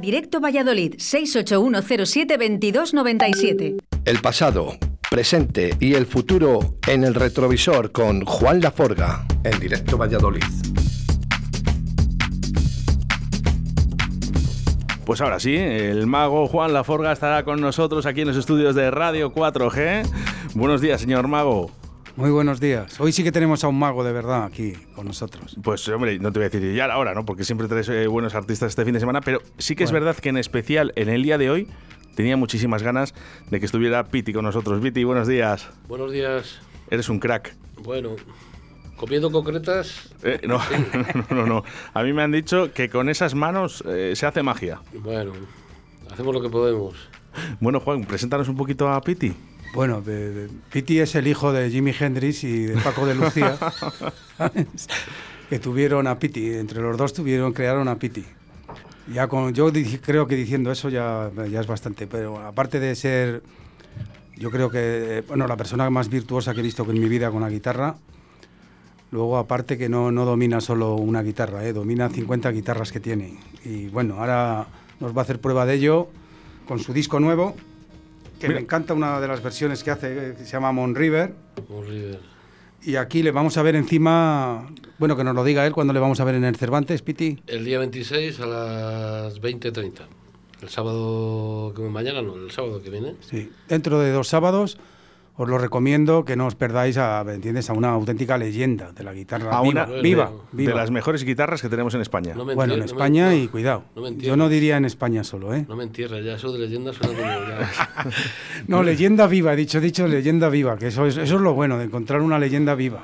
Directo Valladolid 681072297. El pasado, presente y el futuro en el retrovisor con Juan Laforga en Directo Valladolid. Pues ahora sí, el mago Juan Laforga estará con nosotros aquí en los estudios de Radio 4G. Buenos días, señor mago. Muy buenos días. Hoy sí que tenemos a un mago de verdad aquí con nosotros. Pues hombre, no te voy a decir ya ahora, ¿no? Porque siempre traes eh, buenos artistas este fin de semana, pero sí que es verdad que en especial en el día de hoy tenía muchísimas ganas de que estuviera Piti con nosotros. Piti, buenos días. Buenos días. Eres un crack. Bueno, comiendo concretas. Eh, no, no, no, no, A mí me han dicho que con esas manos eh, se hace magia. Bueno, hacemos lo que podemos. Bueno, Juan, preséntanos un poquito a Piti. Bueno, Piti es el hijo de Jimi Hendrix y de Paco de Lucía, que tuvieron a Piti. Entre los dos tuvieron, crearon a Piti. Ya con, yo creo que diciendo eso ya, ya es bastante, pero aparte de ser, yo creo que, bueno, la persona más virtuosa que he visto en mi vida con la guitarra, luego aparte que no, no domina solo una guitarra, ¿eh? domina 50 guitarras que tiene. Y bueno, ahora nos va a hacer prueba de ello con su disco nuevo, que me encanta una de las versiones que hace, que se llama Mon River. Mon River. Y aquí le vamos a ver encima, bueno, que nos lo diga él, cuando le vamos a ver en el Cervantes, Piti? El día 26 a las 20.30. El sábado que mañana, no, el sábado que viene. Sí, dentro de dos sábados os lo recomiendo que no os perdáis a, ¿entiendes? a una auténtica leyenda de la guitarra a viva, una, viva, De las mejores guitarras que tenemos en España. bueno, en España y cuidado. Yo no diría en España solo, ¿eh? No me entierres, ya eso de leyenda suena como no, leyenda viva, he dicho, dicho leyenda viva, que eso es, eso es lo bueno, de encontrar una leyenda viva.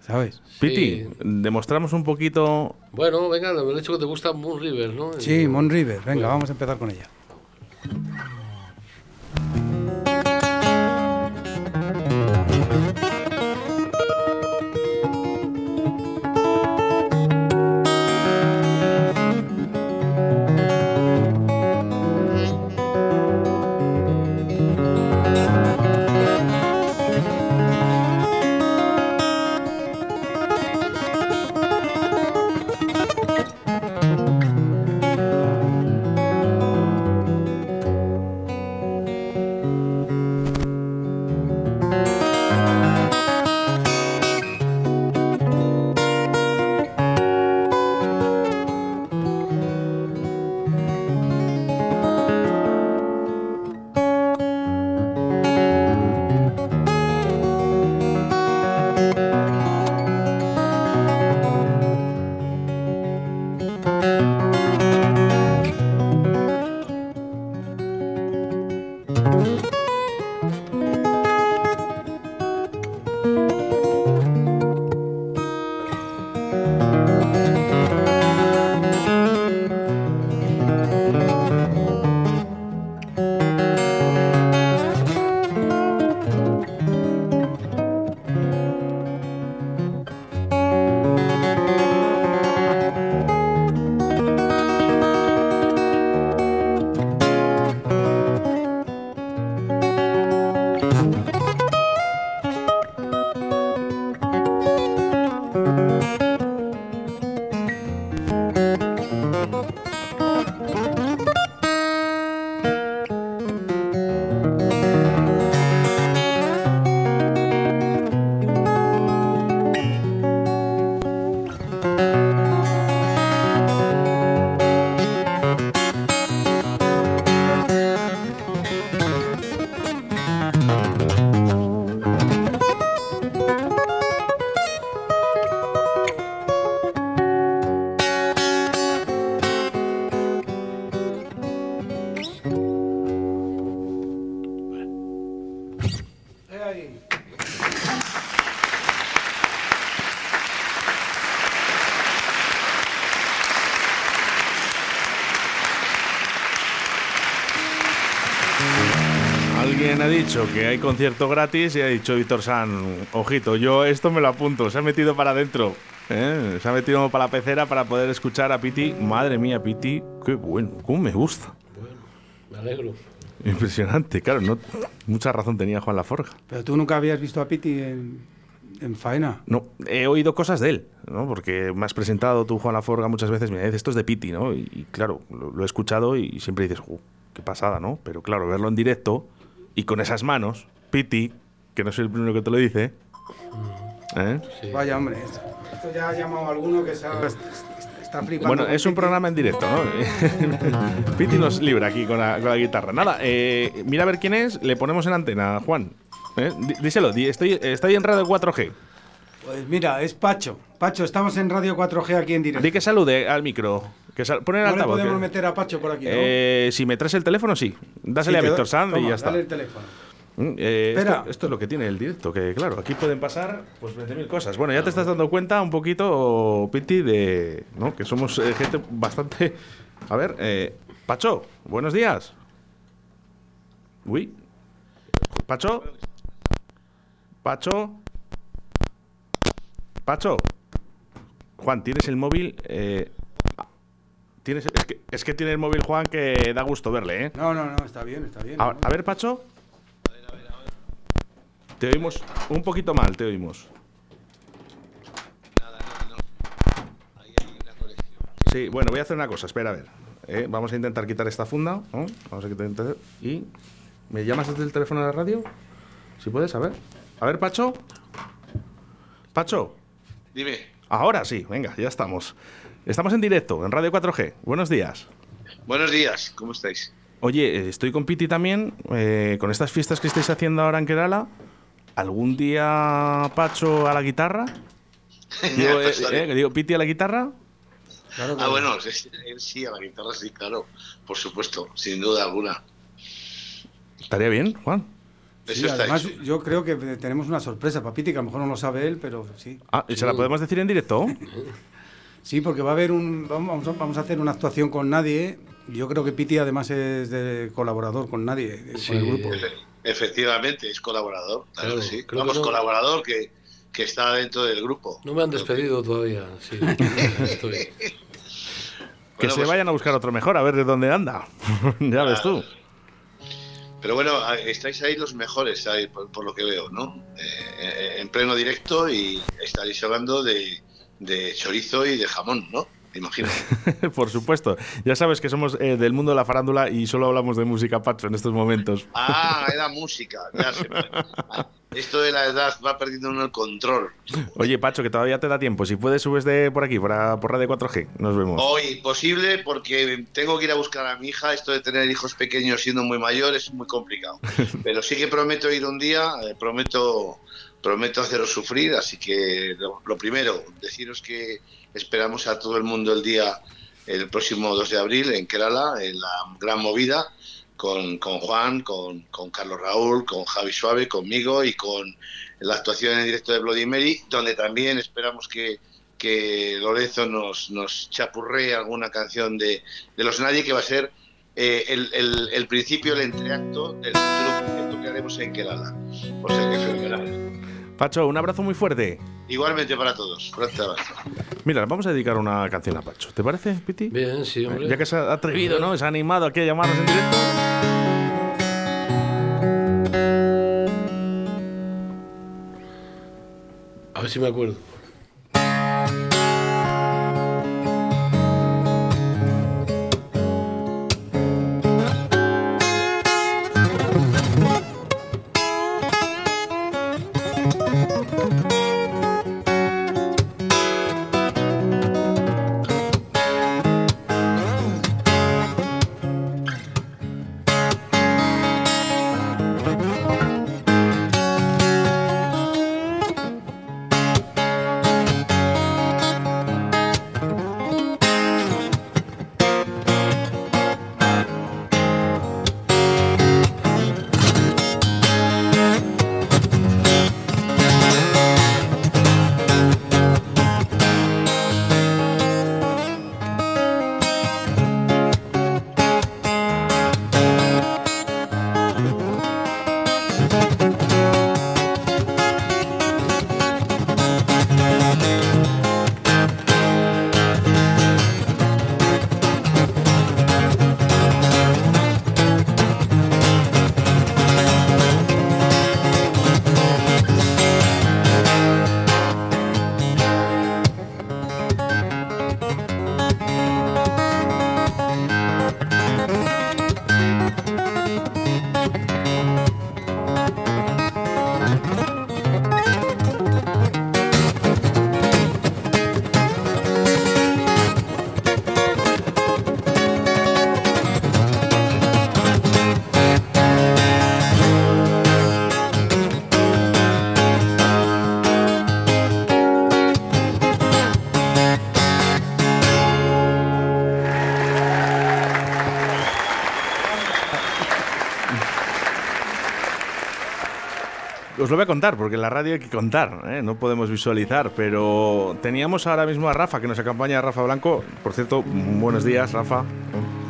¿Sabes? Piti, demostramos un poquito. Bueno, venga, me he dicho que te gusta Moon River, ¿no? Sí, Moon River, venga, vamos a empezar con ella. Ha dicho que hay concierto gratis y ha dicho Víctor San, ojito, yo esto me lo apunto, se ha metido para adentro. ¿eh? Se ha metido para la pecera para poder escuchar a Piti. Madre mía, Piti, qué bueno, cómo me gusta. Bueno, me alegro. Impresionante, claro, no, mucha razón tenía Juan Laforja. Pero tú nunca habías visto a Piti en, en faena. No, he oído cosas de él, ¿no? Porque me has presentado tú, Juan Laforga, muchas veces, mira, esto es de Piti, ¿no? Y, y claro, lo, lo he escuchado y siempre dices, "Ju, qué pasada, ¿no? Pero claro, verlo en directo y con esas manos, Piti, que no soy el primero que te lo dice, ¿eh? Sí. Vaya, hombre, esto, esto ya ha llamado a alguno que se ha- está flipando. Bueno, es un Piti. programa en directo, ¿no? Piti nos libra aquí con la, con la guitarra. Nada, eh, mira a ver quién es, le ponemos en antena, Juan. ¿Eh? Dí- Díselo, di- estoy, estoy en radio 4G. Pues mira, es Pacho. Pacho, estamos en Radio 4G aquí en directo. Di que salude al micro. Que sal- pon el No le altavoz. podemos que- meter a Pacho por aquí, ¿no? Eh, si me traes el teléfono, sí. Dásele Sí, a Víctor Sanz y ya está. dale el teléfono. Mm, eh, Espera. esto, esto es lo que tiene el directo, que claro, aquí pueden pasar pues 20.000 cosas. Bueno, ya te estás dando cuenta un poquito, Piti, de ¿no? que somos eh, gente bastante... A ver, eh, Pacho, buenos días. Uy. Pacho. Pacho. Pacho. Juan, ¿tienes el móvil? Eh, tienes, es, que, es que tiene el móvil Juan que da gusto verle, ¿eh? No, no, no, está bien, está bien. A, a ver, Pacho. Te oímos un poquito mal, te oímos. Sí, bueno, voy a hacer una cosa, espera a ver. Eh, vamos a intentar quitar esta funda. ¿no? Vamos a quitar. Y. ¿Me llamas desde el teléfono de la radio? Si puedes, a ver. A ver, Pacho. Pacho. Dime, Ahora sí, venga, ya estamos. Estamos en directo, en Radio 4G. Buenos días. buenos días, ¿cómo estáis? Oye, estoy con Piti también, eh, con estas fiestas que estáis haciendo ahora en Kerala. ¿Algún día Pacho a la guitarra? Digo, eh, Pues, eh, digo, Piti a la guitarra. Claro ah, bueno, sí, él sí, a la guitarra sí, claro, por supuesto, sin duda alguna. Estaría bien, Juan. Sí, Eso está además, hecho. yo creo que tenemos una sorpresa para Piti, que a lo mejor no lo sabe él, pero sí. Ah, ¿y ¿se la podemos decir en directo? Sí, porque va a haber un. Vamos, a- vamos a hacer una actuación con nadie. Yo creo que Piti además es de colaborador con nadie, eh, Sí, con el grupo. Efe- Efectivamente, es colaborador, claro, Claro, que sí. creo Vamos, que no. colaborador que, que está dentro del grupo. No me han despedido todavía. Sí, estoy. Que Bueno, se pues- vayan a buscar otro mejor, a ver de dónde anda. ya ves tú. Pero bueno, estáis ahí los mejores, ahí, por, por lo que veo, ¿no? Eh, eh, en pleno directo y estaréis hablando de, de chorizo y de jamón, ¿no? Me imagino. Por supuesto. Ya sabes que somos eh, del mundo de la farándula y solo hablamos de música, Pacho, en estos momentos. Ah, era música, ya ah, Esto de la edad va perdiendo uno el control. Oye, Pacho, que todavía te da tiempo. Si puedes, subes de por aquí, por, a- por Radio 4G. Nos vemos. Hoy posible porque tengo que ir a buscar a mi hija. Esto de tener hijos pequeños siendo muy mayor es muy complicado. Pero sí que prometo ir un día, eh, prometo, prometo haceros sufrir. Así que lo, primero, deciros que esperamos a todo el mundo el día, el próximo 2 de abril en Kerala, en la gran movida. Con, con Juan, con, con Carlos Raúl, con Javi Suave, conmigo y con la actuación en directo de Bloody Mary, donde también esperamos que, que Lorenzo nos, nos chapurree alguna canción de, de Los Nadie, que va a ser eh, el, el- el principio, el entreacto del futuro concierto que haremos en Kerala. O sea que fenomenal. Pacho, un abrazo muy fuerte. Igualmente para todos. Fuerte abrazo. Mira, vamos a dedicar una canción a Pacho. ¿Te parece, Piti? Bien, sí, hombre. Ya que se ha atrevido, ¿no? Se ha animado aquí a llamarnos en directo. A ver si me acuerdo. Lo voy a contar, porque en la radio hay que contar, ¿eh? no podemos visualizar, pero teníamos ahora mismo a Rafa, que nos acompaña, Rafa Blanco. Por cierto, buenos días, Rafa.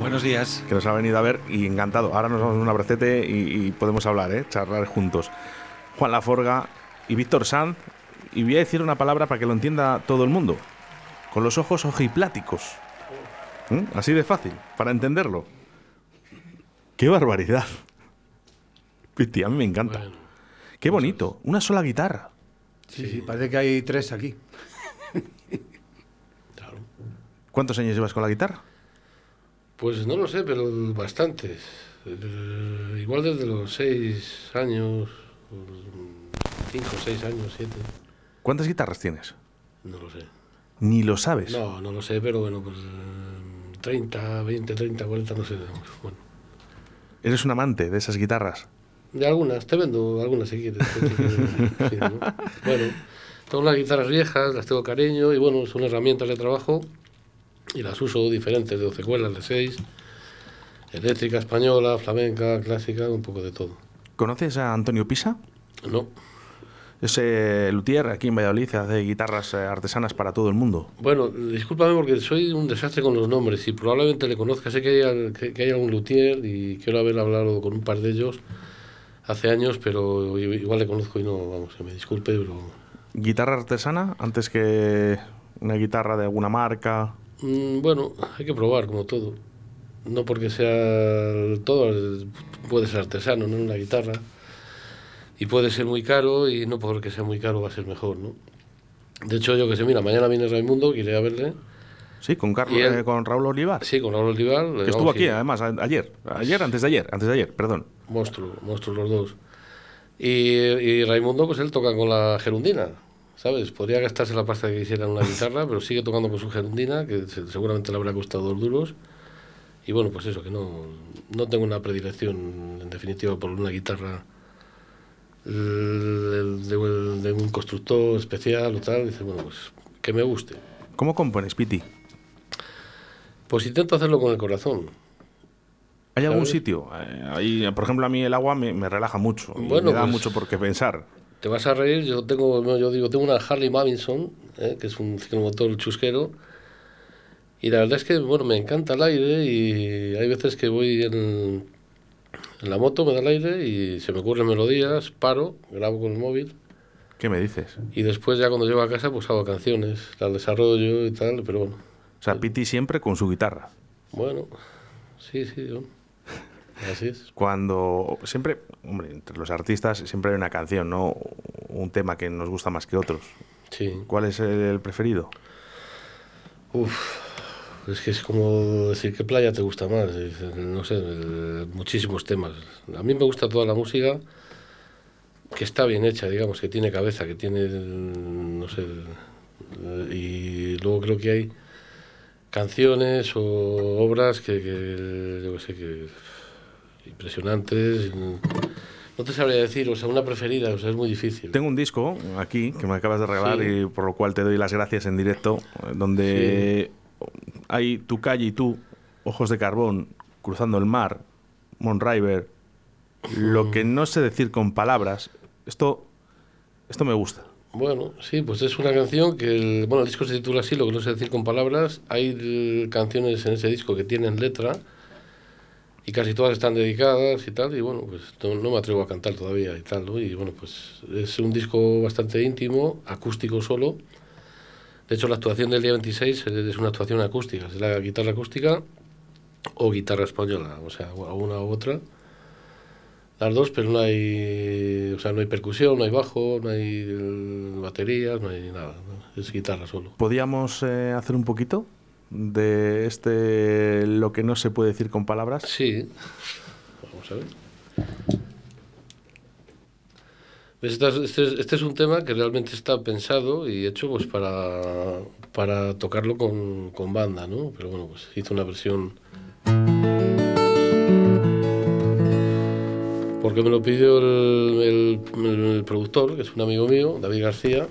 Buenos días. Que nos ha venido a ver y encantado. Ahora nos vamos a un abracete y, y podemos hablar, ¿eh? charlar juntos. Juan Laforga y Víctor Sanz. Y voy a decir una palabra para que lo entienda todo el mundo. Con los ojos ojipláticos. ¿Mm? Así de fácil, para entenderlo. ¡Qué barbaridad! Piti, a mí me encanta. Bueno, Qué bonito, una sola guitarra. Sí, sí, parece que hay tres aquí. claro. ¿Cuántos años llevas con la guitarra? Pues no lo sé, pero bastantes. Eh, igual desde los seis años, o cinco, seis años, siete. ¿Cuántas guitarras tienes? No lo sé. Ni lo sabes. No, no lo sé, pero bueno, pues eh, 30, 20, 30, 40, no sé. Bueno, Eres un amante de esas guitarras. De algunas, te vendo algunas si quieres. sí, ¿no? Bueno, tengo unas guitarras viejas, las tengo cariño y bueno, son herramientas de trabajo y las uso diferentes, de 12 cuerdas, de 6, eléctrica, española, flamenca, clásica, un poco de todo. ¿Conoces a Antonio Pisa? No, Ese luthier aquí en Valladolid hace guitarras eh, artesanas para todo el mundo. Bueno, discúlpame porque soy un desastre con los nombres y probablemente le conozca. Sé que hay, que, que hay algún luthier y quiero haber hablado con un par de ellos hace años, pero igual le conozco y no, vamos, que me disculpe, pero... ¿Guitarra artesana antes que una guitarra de alguna marca? Mm, bueno, hay que probar como todo. No porque sea todo, puede ser artesano, no una guitarra. Y puede ser muy caro y no porque sea muy caro va a ser mejor, ¿no? De hecho, yo que sé, mira, mañana viene Raimundo, quiere a verle. Sí, con, Carlos, él- eh, con Raúl Olivar. Sí, con Raúl Olivar. que estuvo aquí, además, ayer. Ayer, antes de ayer, antes de ayer, perdón. Monstruo, monstruos los dos. Y, y Raimundo, pues él toca con la gerundina, ¿sabes? Podría gastarse la pasta que quisiera en una guitarra, pero sigue tocando con su gerundina, que se- seguramente le habrá costado dos duros. Y bueno, pues eso, que no, no tengo una predilección, en definitiva, por una guitarra de, de un constructor especial o tal. Dice, bueno, pues que me guste. ¿Cómo compones, Piti? Pues intento hacerlo con el corazón. ¿Hay algún sitio? Eh, ahí, por ejemplo, a mí el agua me, me relaja mucho. y Bueno, me da pues- mucho por qué pensar. Te vas a reír, yo tengo, yo digo, tengo una Harley Mavinson, ¿eh? que es un ciclomotor chusquero, y la verdad es que, bueno, me encanta el aire y hay veces que voy en, en la moto, me da el aire y se me ocurren melodías, paro, grabo con el móvil ¿Qué me dices? y después ya cuando llego a casa pues hago canciones, las desarrollo y tal, pero bueno, O sea, Piti siempre con su guitarra. bueno, sí, sí, bueno, así es. Cuando siempre, hombre, entre los artistas siempre hay una canción, ¿no? Un tema que nos gusta más que otros. Sí. ¿Cuál es el preferido? Uf, es que es como decir qué playa te gusta más. No sé, muchísimos temas. A mí me gusta toda la música que está bien hecha, digamos, que tiene cabeza, que tiene, no sé, y luego creo que hay canciones o obras que, que yo qué sé, que impresionantes. No te sabría decir, o sea, una preferida, o sea, es muy difícil. Tengo un disco aquí que me acabas de regalar Sí. y por lo cual te doy las gracias en directo, eh, donde hay tu calle y tú, ojos de carbón, cruzando el mar, Monriver, lo que no sé decir con palabras. Esto, esto me gusta. Bueno, sí, pues es una canción que, el, bueno, el disco se titula así, lo que no sé decir con palabras. Hay canciones en ese disco que tienen letra y casi todas están dedicadas y tal, y bueno, pues no, no me atrevo a cantar todavía y tal, ¿no? Y bueno, pues es un disco bastante íntimo, acústico solo. De hecho, la actuación del día 26 es una actuación acústica, es la guitarra acústica o guitarra española, o sea, una u otra. Las dos, pero no hay, o sea, no hay percusión, no hay bajo, no hay eh, baterías, no hay nada, ¿no? es guitarra solo. ¿Podríamos eh, hacer un poquito de este lo que no se puede decir con palabras? Sí, vamos a ver. Este, es, este es un tema que realmente está pensado y hecho pues para, para tocarlo con, con banda, ¿no? Pero bueno, pues hizo una versión... Porque me lo pidió el, productor, que es un amigo mío, David García.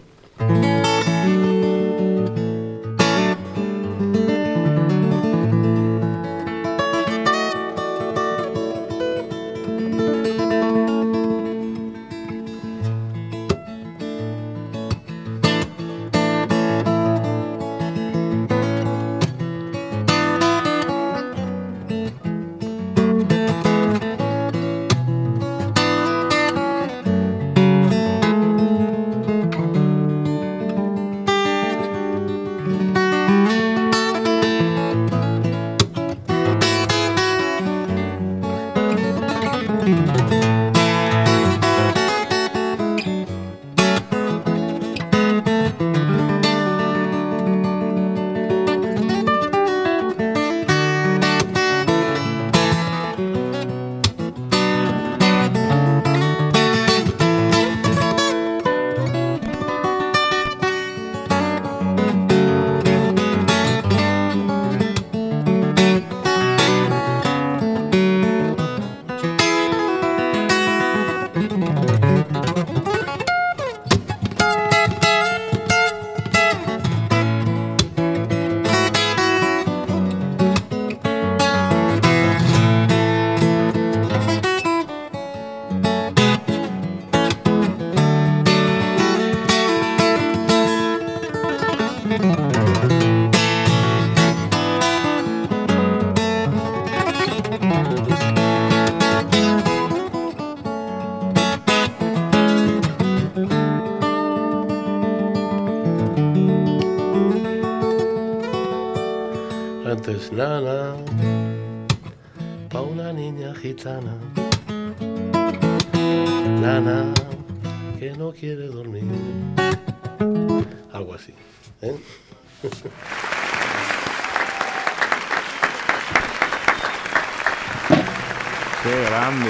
¡Qué grande!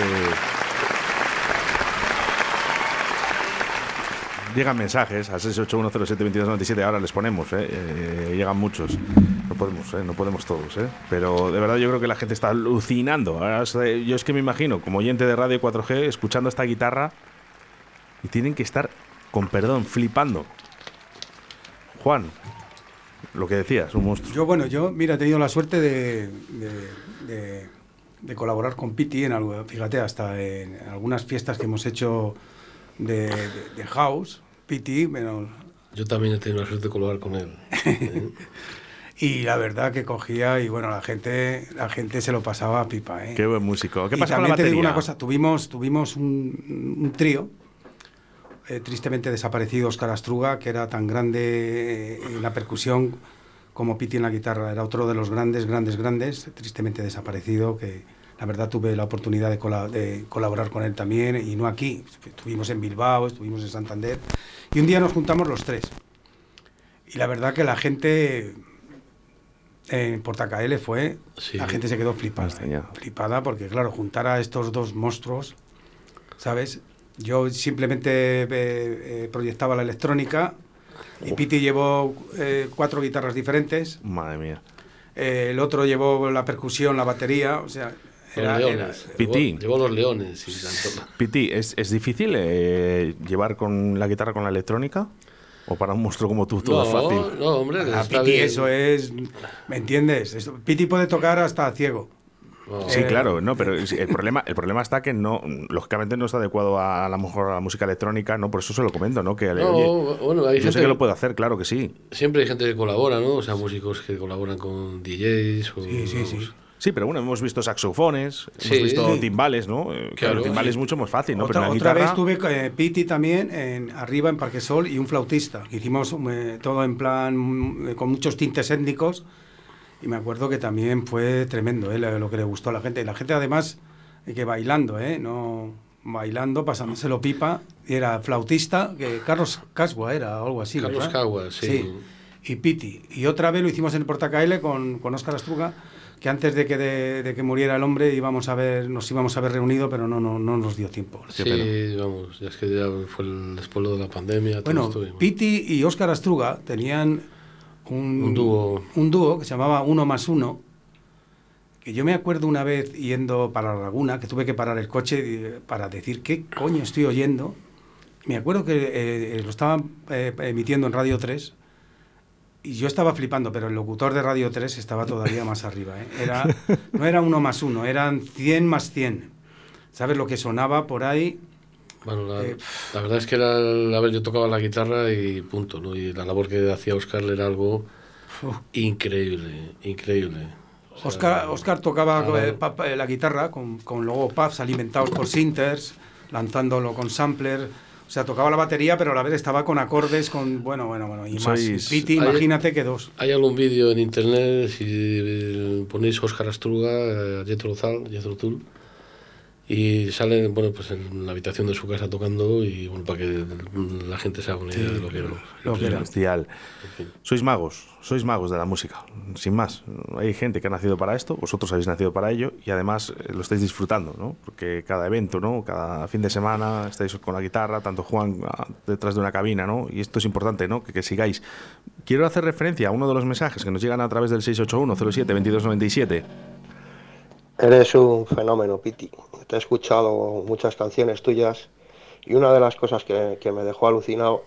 Llegan mensajes al 681072297, ahora les ponemos, ¿eh? Eh, llegan muchos. No podemos, ¿eh? no podemos todos, ¿eh? pero de verdad yo creo que la gente está alucinando. Yo es que me imagino, como oyente de Radio 4G, escuchando esta guitarra y tienen que estar, con perdón, flipando. Juan, lo que decías, un monstruo. Yo, bueno, yo, mira, he tenido la suerte de- de colaborar con Piti en algo, fíjate, hasta en algunas fiestas que hemos hecho de, de- de house, Piti, bueno, Yo también he tenido la suerte de colaborar con él. ¿eh? y la verdad que cogía y bueno, la gente, la gente se lo pasaba a pipa, ¿eh? Qué buen músico. ¿Qué y pasa con la también te digo una cosa, tuvimos, tuvimos un, un trío, eh, tristemente desaparecido Oscar Astruga, que era tan grande eh, en la percusión como Piti en la guitarra. Era otro de los grandes, grandes, grandes, tristemente desaparecido, que la verdad tuve la oportunidad de, cola- de colaborar con él también, y no aquí. Estuvimos en Bilbao, estuvimos en Santander, y un día nos juntamos los tres. Y la verdad que la gente en Portacaele fue, Sí. la gente se quedó flipada. Ya. Flipada porque, claro, juntar a estos dos monstruos, ¿sabes? Yo simplemente eh, eh, proyectaba la electrónica y Piti llevó eh, cuatro guitarras diferentes, Madre mía. eh, el otro llevó la percusión, la batería, o sea... Los Era, era- leones. Piti. Llevó, llevó los leones y tanto. Piti, ¿es, es difícil eh, llevar con la guitarra con la electrónica? ¿O para un monstruo como tú todo es No, fácil? no, hombre, a Piti bien. eso es... ¿Me entiendes? Esto- Piti puede tocar hasta ciego. Sí, Eh, claro, no, pero el problema, el problema está que no, lógicamente no está adecuado a, a lo mejor a la música electrónica, ¿no? Por eso se lo comento, ¿no? Que no, oye, bueno, hay yo gente sé que lo puede hacer, claro que sí. Siempre hay gente que colabora, ¿no? O sea, músicos que colaboran con DJs. O, Sí, sí, sí. Sí, pero bueno, hemos visto saxofones, Sí, hemos visto sí. timbales, ¿no? Eh, Claro, Claro, el timbal sí. es mucho más fácil, ¿no? otra pero otra guitarra, vez tuve eh, Piti también en, arriba en Parque Sol y un flautista. Hicimos eh, todo en plan mm, con muchos tintes étnicos y me acuerdo que también fue tremendo eh, lo que le gustó a la gente. Y la gente además eh, que bailando, ¿eh? No bailando, pasándoselo pipa. Y era flautista, que Carlos Casua era o algo así. Carlos. Cagua, sí. Y Piti. Y otra vez lo hicimos en el Portacaele con, con Óscar Astruga, que antes de que, de, de que muriera el hombre íbamos a ver, nos íbamos a haber reunido, pero no, no, no nos dio tiempo. Sí, pena. vamos, ya es que ya fue el, después de la pandemia. Bueno, Piti y Óscar Astruga tenían un, Un dúo. un dúo que se llamaba Uno más Uno, que yo me acuerdo una vez yendo para la laguna, que tuve que parar el coche eh, para decir qué coño estoy oyendo. Me acuerdo que eh, eh, lo estaban eh, emitiendo en Radio 3 y yo estaba flipando, pero el locutor de Radio 3 estaba todavía más arriba. ¿eh? Era, no era uno más uno, eran 100 más 100. ¿Sabes lo que sonaba por ahí? Bueno, la, Eh, la verdad es que era, el- a ver, yo tocaba la guitarra y punto, ¿no? Y la labor que hacía Oscar era algo Uf. increíble, increíble. O sea, Oscar, Oscar tocaba claro. eh, la guitarra con, con luego puffs alimentados por sinters, lanzándolo con sampler. O sea, tocaba la batería, pero a la vez estaba con acordes, con. Bueno, bueno, bueno. Y más. Piti, imagínate que dos. Hay algún vídeo en internet, si ponéis Oscar Astruga, eh, Jethro Tull, Jethro Tull, y sale bueno pues en la habitación de su casa tocando y bueno para que la gente se haga una idea de lo que era. Lo que era. Bestial. Sois magos, sois magos de la música, sin más. Hay gente que ha nacido para esto, vosotros habéis nacido para ello y además eh, lo estáis disfrutando, ¿no? Porque cada evento, ¿no? Cada fin de semana estáis con la guitarra, tanto Juan ah, detrás de una cabina, ¿no? Y esto es importante, ¿no? Que, que sigáis. Quiero hacer referencia a uno de los mensajes que nos llegan a través del 681 07 2297 Eres un fenómeno, Piti. Te he escuchado muchas canciones tuyas y una de las cosas que, que me dejó alucinado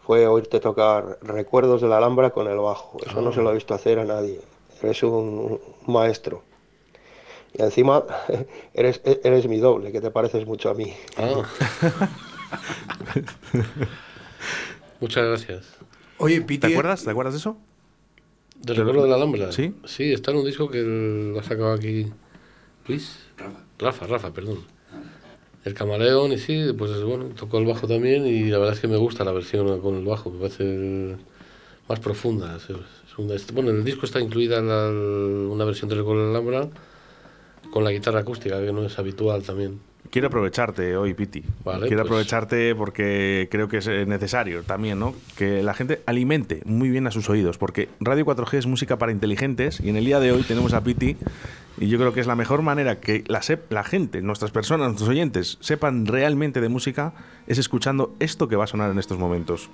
fue oírte tocar Recuerdos de la Alhambra con el bajo. Eso no se lo he visto hacer a nadie. Eres un, un maestro. Y encima eres, eres mi doble, que te pareces mucho a mí. Ah. Muchas gracias. Oye, Piti. ¿Te acuerdas? ¿Te acuerdas de eso? ¿De recuerdo de la Alhambra? Sí. Sí, está en un disco que lo ha sacado aquí Luis. Rafa. Rafa, Rafa, perdón. El camaleón y sí, pues bueno, tocó el bajo también y la verdad es que me gusta la versión con el bajo, me parece más profunda. Es- es una- es- bueno, en el disco está incluida la- una versión de Recuerdo de la Alhambra con la guitarra acústica, que no es habitual también. Quiero aprovecharte hoy, Piti. Vale, Quiero pues- aprovecharte porque creo que es eh, necesario también, ¿no? Que la gente alimente muy bien a sus oídos, porque Radio 4G es música para inteligentes y en el día de hoy tenemos a Piti y yo creo que es la mejor manera que la, la gente, nuestras personas, nuestros oyentes, sepan realmente de música es escuchando esto que va a sonar en estos momentos.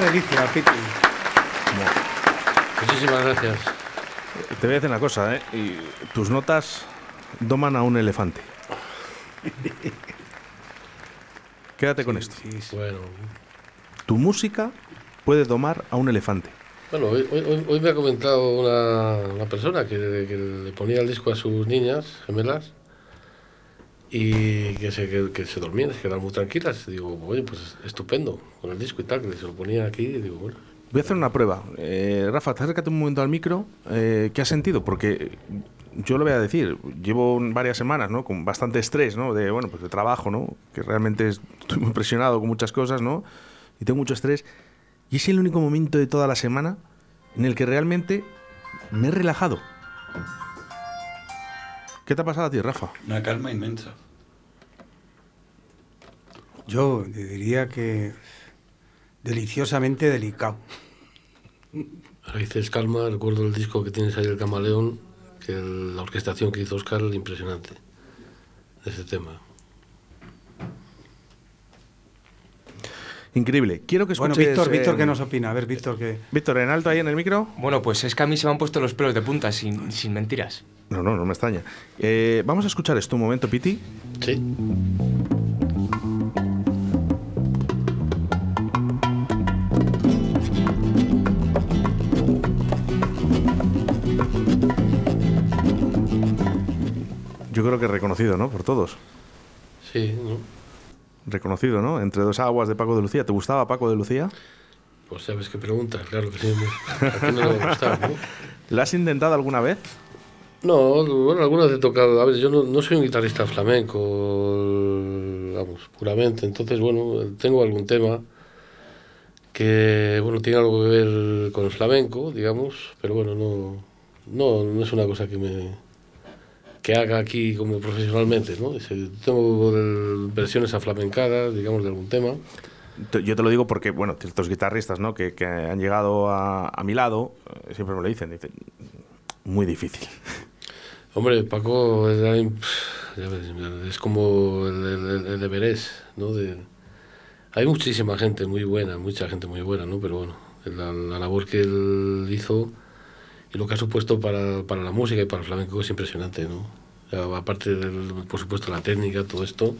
Delicia, Piti. Muchísimas gracias. Te voy a decir una cosa, ¿eh? Y tus notas doman a un elefante. Quédate con esto. Sí, sí. Bueno, Tu música puede domar a un elefante. bueno hoy, hoy- hoy me ha comentado una, una persona que, que le ponía el disco a sus niñas gemelas y que se, que, que se dormían, se quedaban muy tranquilas. Digo, oye, pues estupendo con el disco y tal, que se lo ponía aquí y digo, bueno. Voy a hacer una prueba. Eh, Rafa, acércate un momento al micro. Eh, ¿Qué has sentido? Porque yo lo voy a decir, llevo varias semanas, ¿no? Con bastante estrés, ¿no? De, bueno, pues de trabajo, ¿no? Que realmente es- estoy muy presionado con muchas cosas, ¿no? Y tengo mucho estrés. Y es el único momento de toda la semana en el que realmente me he relajado. ¿Qué te ha pasado a ti, Rafa? Una calma inmensa. Yo diría que deliciosamente delicado. Ahora dices calma, recuerdo el disco que tienes ahí, el Camaleón, que el- la orquestación que hizo Oscar, impresionante, de ese tema. Increíble. Quiero que Bueno, escuches... Víctor, Víctor, eh, ¿qué nos opina? A ver, Víctor, ¿qué? Víctor, en alto ahí en el micro. Bueno, pues es que a mí se me han puesto los pelos de punta, sin, sin mentiras. No, no, no me extraña. Eh, vamos a escuchar esto un momento, Piti. Sí. Yo creo que reconocido, ¿no? Por todos. Sí, ¿no? Reconocido, ¿no? Entre dos aguas de Paco de Lucía. ¿Te gustaba Paco de Lucía? Pues sabes qué preguntas, claro que sí. ¿A quién no le va a gustar, no? ¿La has intentado alguna vez? No, bueno, algunas he tocado. A ver, yo no, no soy un guitarrista flamenco, vamos, puramente. Entonces, bueno, tengo algún tema que, bueno, tiene algo que ver con el flamenco, digamos, pero bueno, no, no, no es una cosa que me que haga aquí como profesionalmente, ¿no? Tengo versiones aflamencadas, digamos, de algún tema. Te- Yo te lo digo porque, bueno, ciertos guitarristas, ¿no? Que, que han llegado a, a mi lado, eh, siempre me lo dicen. Dicen, muy difícil. Hombre, Paco es como el, el, el Everest, ¿no? De, hay muchísima gente muy buena, mucha gente muy buena, ¿no? Pero bueno, la, la labor que él hizo y lo que ha supuesto para, para la música y para el flamenco es impresionante, ¿no? Aparte, del, por supuesto, la técnica, todo esto.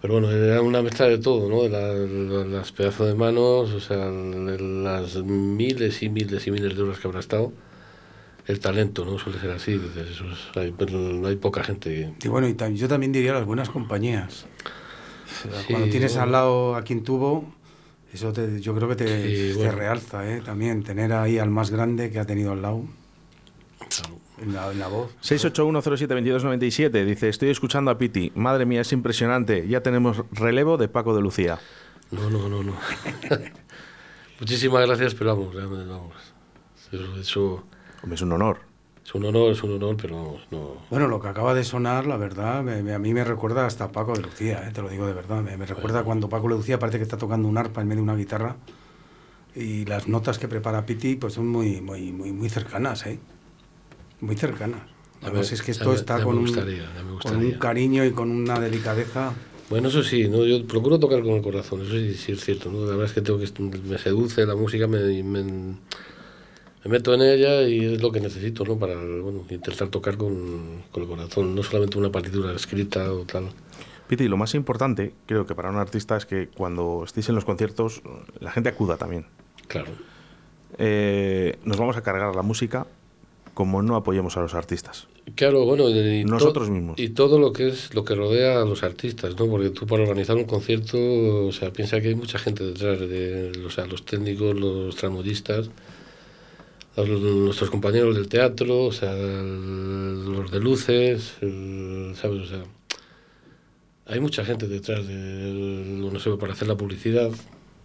Pero bueno, era una mezcla de todo, ¿no? De la- la- las pedazos de manos, o sea, las miles y miles y miles de horas que habrá estado el talento, ¿no? Suele ser así, dices, eso es- hay, pero no hay poca gente. Y bueno, y tam- yo también diría las buenas compañías. O sea, Sí, Cuando tienes bueno. al lado a quien tuvo, eso te- yo creo que te, Sí, te bueno. realza, ¿eh? También tener ahí al más grande que ha tenido al lado Claro. en la, en la voz. 681072297 dice, estoy escuchando a Piti. Madre mía, es impresionante. Ya tenemos relevo de Paco de Lucía. No, no, no, no. Muchísimas gracias, pero vamos, vamos. Eso, eso Hombre, es un honor. es un honor, es un honor, pero vamos, no. Bueno, lo que acaba de sonar, la verdad, me- me- a mí me recuerda hasta a Paco de Lucía, ¿eh? te lo digo de verdad. Me, me recuerda cuando Paco de Lucía parece que está tocando un arpa en medio de una guitarra y las notas que prepara Piti pues son muy, muy, muy, muy cercanas, ¿eh? Muy cercanas. Además es que esto está ya con un, gustaría, con un cariño y con una delicadeza. Bueno, eso sí, ¿no? yo procuro tocar con el corazón, eso sí, sí es cierto. ¿no? La verdad es que, tengo que me seduce la música, me, me, me meto en ella y es lo que necesito ¿no? para bueno, intentar tocar con, con el corazón, no solamente una partitura escrita o tal. Piti, lo más importante, creo que para un artista, es que cuando estéis en los conciertos, la gente acuda también. Claro. Eh, nos vamos a cargar la música como no apoyemos a los artistas. Claro, bueno, y Nosotros mismos. Y todo lo que es lo que rodea a los artistas, ¿no? Porque tú para organizar un concierto, o sea, piensa que hay mucha gente detrás de, o sea, los técnicos, los tramoyistas, los- nuestros compañeros del teatro, o sea, los de luces, el- ¿sabes? O sea, hay mucha gente detrás de, no sé, para hacer la publicidad,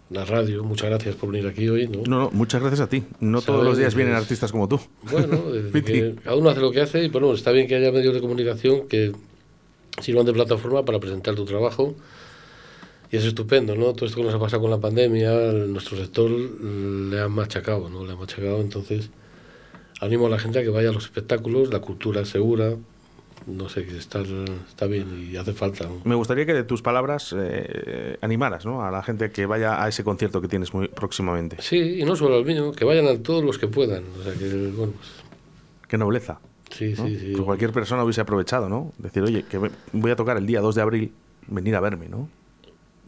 la radio. Muchas gracias por venir aquí hoy, ¿no? No, no, muchas gracias a ti. No todos los días vienen artistas como tú. Bueno, que cada uno hace lo que hace y bueno, está bien que haya medios de comunicación que sirvan de plataforma para presentar tu trabajo. Y es estupendo, ¿no? Todo esto que nos ha pasado con la pandemia, nuestro sector le ha machacado, ¿no? Le ha machacado, entonces animo a la gente a que vaya a los espectáculos, la cultura es segura, no sé, que está, está bien y hace falta. ¿no? Me gustaría que de tus palabras eh, animaras ¿no? a la gente que vaya a ese concierto que tienes muy próximamente. Sí, y no solo al mío, que vayan a todos los que puedan. O sea, que, bueno, pues, Qué nobleza. sí, ¿no? sí, sí. Que cualquier persona hubiese aprovechado, ¿no? Decir, oye, que voy a tocar el día 2 de abril, venir a verme, ¿no?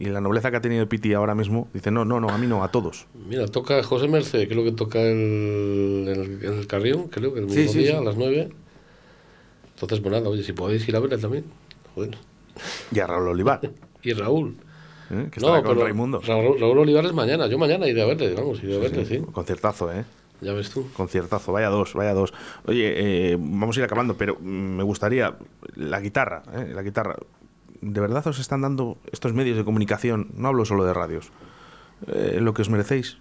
Y la nobleza que ha tenido Piti ahora mismo, dice, no, no, no, a mí no, a todos. Mira, toca José Merced, creo que toca el, el, el Carrión, creo que el mismo sí, día, sí. a las 9. Entonces, pues nada, oye, si podéis ir a verle también. Joder. Y a Raúl Olivar, Y Raúl. ¿eh? que estará con Raimundo. Raúl, Raúl Olivar es mañana. Yo mañana iré a verle, vamos, iré a verle, sí. Conciertazo, ¿eh? Ya ves tú. Conciertazo, vaya dos, vaya dos. Oye, eh, vamos a ir acabando, pero me gustaría, la guitarra, ¿eh? la guitarra, ¿de verdad os están dando estos medios de comunicación, no hablo solo de radios, eh, lo que os merecéis?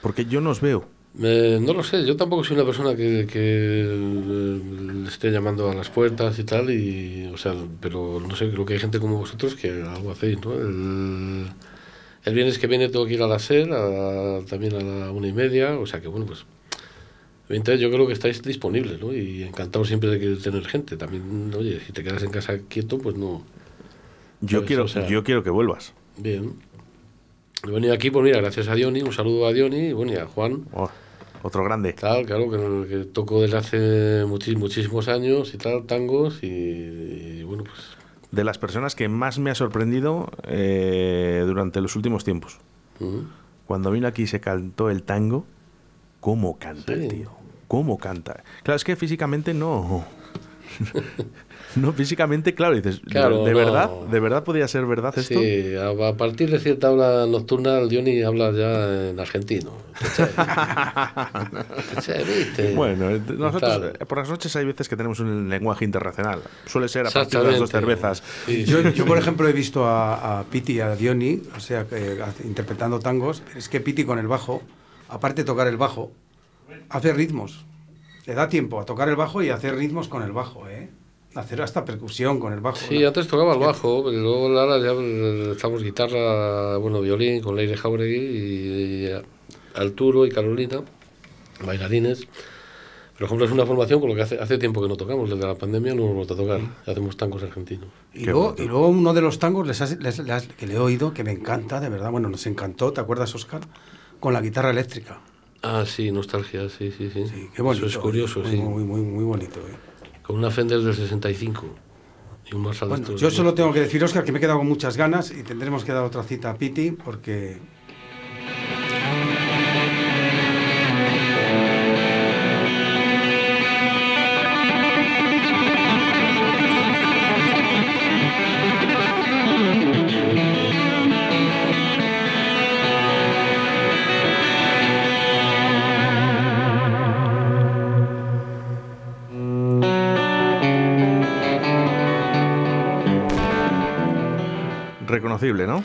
Porque yo no os veo. Me- no lo sé, yo tampoco soy una persona que, que eh, le esté llamando a las puertas y tal, y, o sea, pero no sé, creo que hay gente como vosotros que algo hacéis, ¿no? El, el viernes que viene tengo que ir a la SER, a- también a la una y media, o sea que bueno, pues evidentemente yo creo que estáis disponibles, ¿no? Y encantados siempre de tener gente. También, oye, si te quedas en casa quieto, pues no. Yo, Pues, quiero, o sea- yo quiero que vuelvas. Bien. He venido aquí, pues mira, gracias a Diony, un saludo a Diony y bueno, y a Juan. Oh, otro grande. Tal, claro, que, que toco desde hace muchis- muchísimos años y tal, tangos y, y, bueno, pues De las personas que más me ha sorprendido eh, durante los últimos tiempos. ujú. Cuando vino aquí y se cantó el tango, ¿cómo canta el Sí. tío? ¿Cómo canta? Claro, es que físicamente no. no, físicamente, claro, dices, ¿de- Claro, ¿de no. verdad? ¿De verdad podía ser verdad esto? Sí, a, a partir de cierta hora nocturna el Diony habla ya en argentino. Che, che, ¿viste? Bueno, eh, nosotros Tal. eh, por las noches hay veces que tenemos un lenguaje internacional. Suele ser a partir de las dos cervezas. Sí, Yo, sí. yo, por ejemplo, he visto a, a Piti y a Diony, o sea, que, hace- interpretando tangos. Es que Piti con el bajo, aparte de tocar el bajo, hace ritmos. Le da tiempo a tocar el bajo y a hacer ritmos con el bajo, ¿eh? Hacer hasta percusión con el bajo. Sí, antes tocaba el bajo, pero luego ahora ya eh, estamos guitarra, bueno, violín con Leire Jauregui y, y Arturo y Carolina, bailarines. Por ejemplo, es una formación con lo que hace, hace tiempo que no tocamos, desde la pandemia no hemos vuelto a tocar, hacemos tangos argentinos. Y luego, y luego uno de los tangos les has- les- les- que le he oído, que me encanta, de verdad, bueno, nos encantó, ¿te acuerdas, Oscar? Con la guitarra eléctrica. Ah, sí, nostalgia, sí, sí, sí. Sí, qué bonito. Eso es curioso, muy, sí. Muy, muy, muy bonito. ¿eh? Con una Fender del 65 y un Marshall de Bueno, yo solo tengo que decir, Oscar, que me he quedado con muchas ganas y tendremos que dar otra cita a Piti porque Reconocible, ¿no?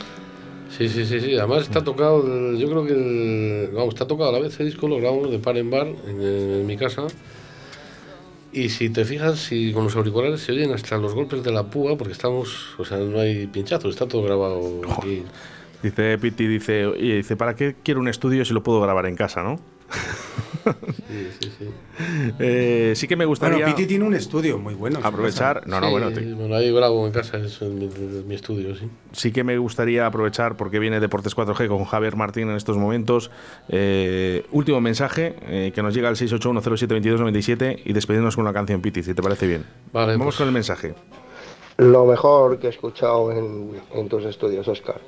Sí, sí, sí, sí. Además está tocado, yo creo que, el- vamos, está tocado a la vez ese disco, lo grabamos de par en bar en, en mi casa. Y si te fijas, si con los auriculares se oyen hasta los golpes de la púa, porque estamos, o sea, no hay pinchazos, está todo grabado aquí. Dice Piti, dice, oye, dice, ¿para qué quiero un estudio si lo puedo grabar en casa, no? Sí, sí, sí. Eh, sí que me gustaría Bueno, Piti tiene un estudio muy bueno. aprovechar. No, no, Sí, bueno, te- bueno, ahí grabo en casa, es en mi, mi estudio, sí. sí que me gustaría aprovechar porque viene Deportes 4G con Javier Martín en estos momentos. Eh, último mensaje eh, que nos llega al 681072297 y despedirnos con una canción Piti, si te parece bien. Vale, Vamos pues- con el mensaje. Lo mejor que he escuchado en, en tus estudios, Oscar.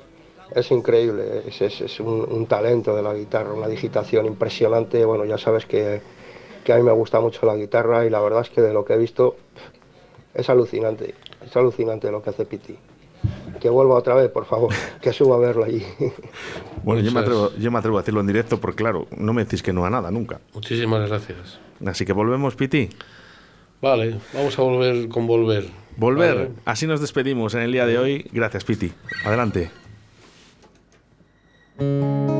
Es increíble, es, es- es un, un talento de la guitarra, una digitación impresionante. Bueno, ya sabes que, que a mí me gusta mucho la guitarra y la verdad es que de lo que he visto es alucinante, es alucinante lo que hace Piti. Que vuelva otra vez, por favor, que suba a verlo allí. Bueno, yo me, atrevo, yo me atrevo a decirlo en directo porque, claro, no me decís que no a nada nunca. Muchísimas gracias. Así que volvemos, Piti. Vale, vamos a volver con volver. Volver. Vale. Así nos despedimos en el día de hoy. Gracias, Piti. Adelante. Thank you.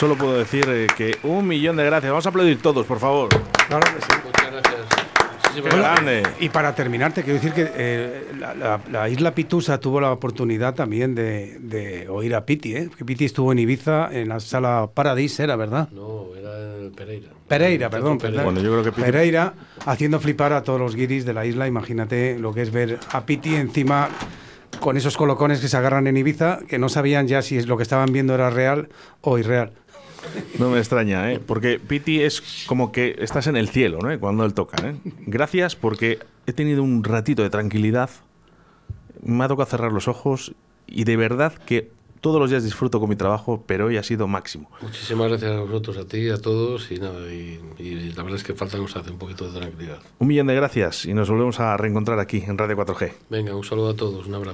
Solo puedo decir eh, que un millón de gracias. Vamos a aplaudir todos, por favor. Claro que sí. Muchas gracias. Grande. Y para terminar, te quiero decir que eh, la, la- la isla Pitusa tuvo la oportunidad también de, de oír a Piti, ¿eh? Que Piti estuvo en Ibiza en la sala Paradis, era verdad. No, era el Pereira. Pereira, perdón, Pereira. Bueno, yo creo que Piti- Pereira haciendo flipar a todos los guiris de la isla. Imagínate lo que es ver a Piti encima con esos colocones que se agarran en Ibiza, que no sabían ya si es lo que estaban viendo era real o irreal. No me extraña, ¿eh? Porque Piti es como que estás en el cielo, ¿no? Cuando él toca, ¿eh? Gracias porque he tenido un ratito de tranquilidad. Me ha tocado cerrar los ojos y de verdad que todos los días disfruto con mi trabajo, pero hoy ha sido máximo. Muchísimas gracias a vosotros, a ti, a todos. Y nada, y, y la verdad es que falta nos hace un poquito de tranquilidad. Un millón de gracias y nos volvemos a reencontrar aquí en Radio 4G. Venga, un saludo a todos, un abrazo.